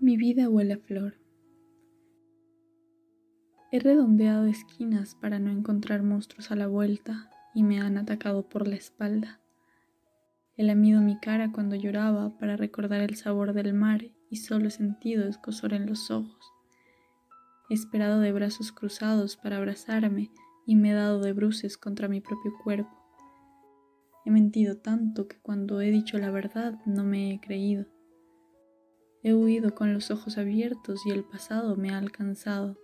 Mi vida huele a flor. He redondeado esquinas para no encontrar monstruos a la vuelta y me han atacado por la espalda. He lamido mi cara cuando lloraba para recordar el sabor del mar y solo he sentido escosor en los ojos. He esperado de brazos cruzados para abrazarme y me he dado de bruces contra mi propio cuerpo. He mentido tanto que cuando he dicho la verdad no me he creído. He huido con los ojos abiertos y el pasado me ha alcanzado.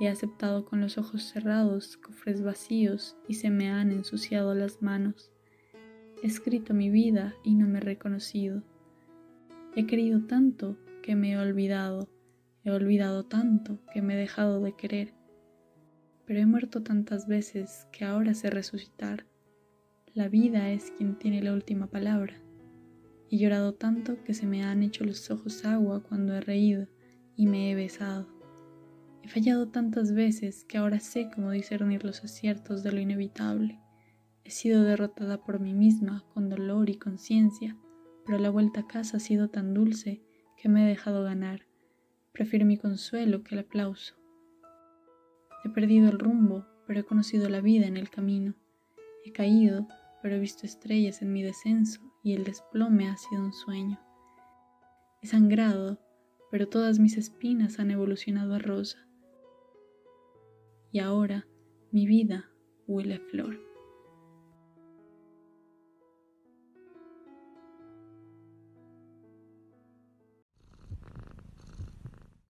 He aceptado con los ojos cerrados cofres vacíos y se me han ensuciado las manos. He escrito mi vida y no me he reconocido. He querido tanto que me he olvidado. He olvidado tanto que me he dejado de querer. Pero he muerto tantas veces que ahora sé resucitar. La vida es quien tiene la última palabra. He llorado tanto que se me han hecho los ojos agua cuando he reído y me he besado. He fallado tantas veces que ahora sé cómo discernir los aciertos de lo inevitable. He sido derrotada por mí misma con dolor y conciencia, pero la vuelta a casa ha sido tan dulce que me he dejado ganar. Prefiero mi consuelo que el aplauso. He perdido el rumbo, pero he conocido la vida en el camino. He caído, pero he visto estrellas en mi descenso y el desplome ha sido un sueño. He sangrado, pero todas mis espinas han evolucionado a rosa. Y ahora mi vida huele a flor.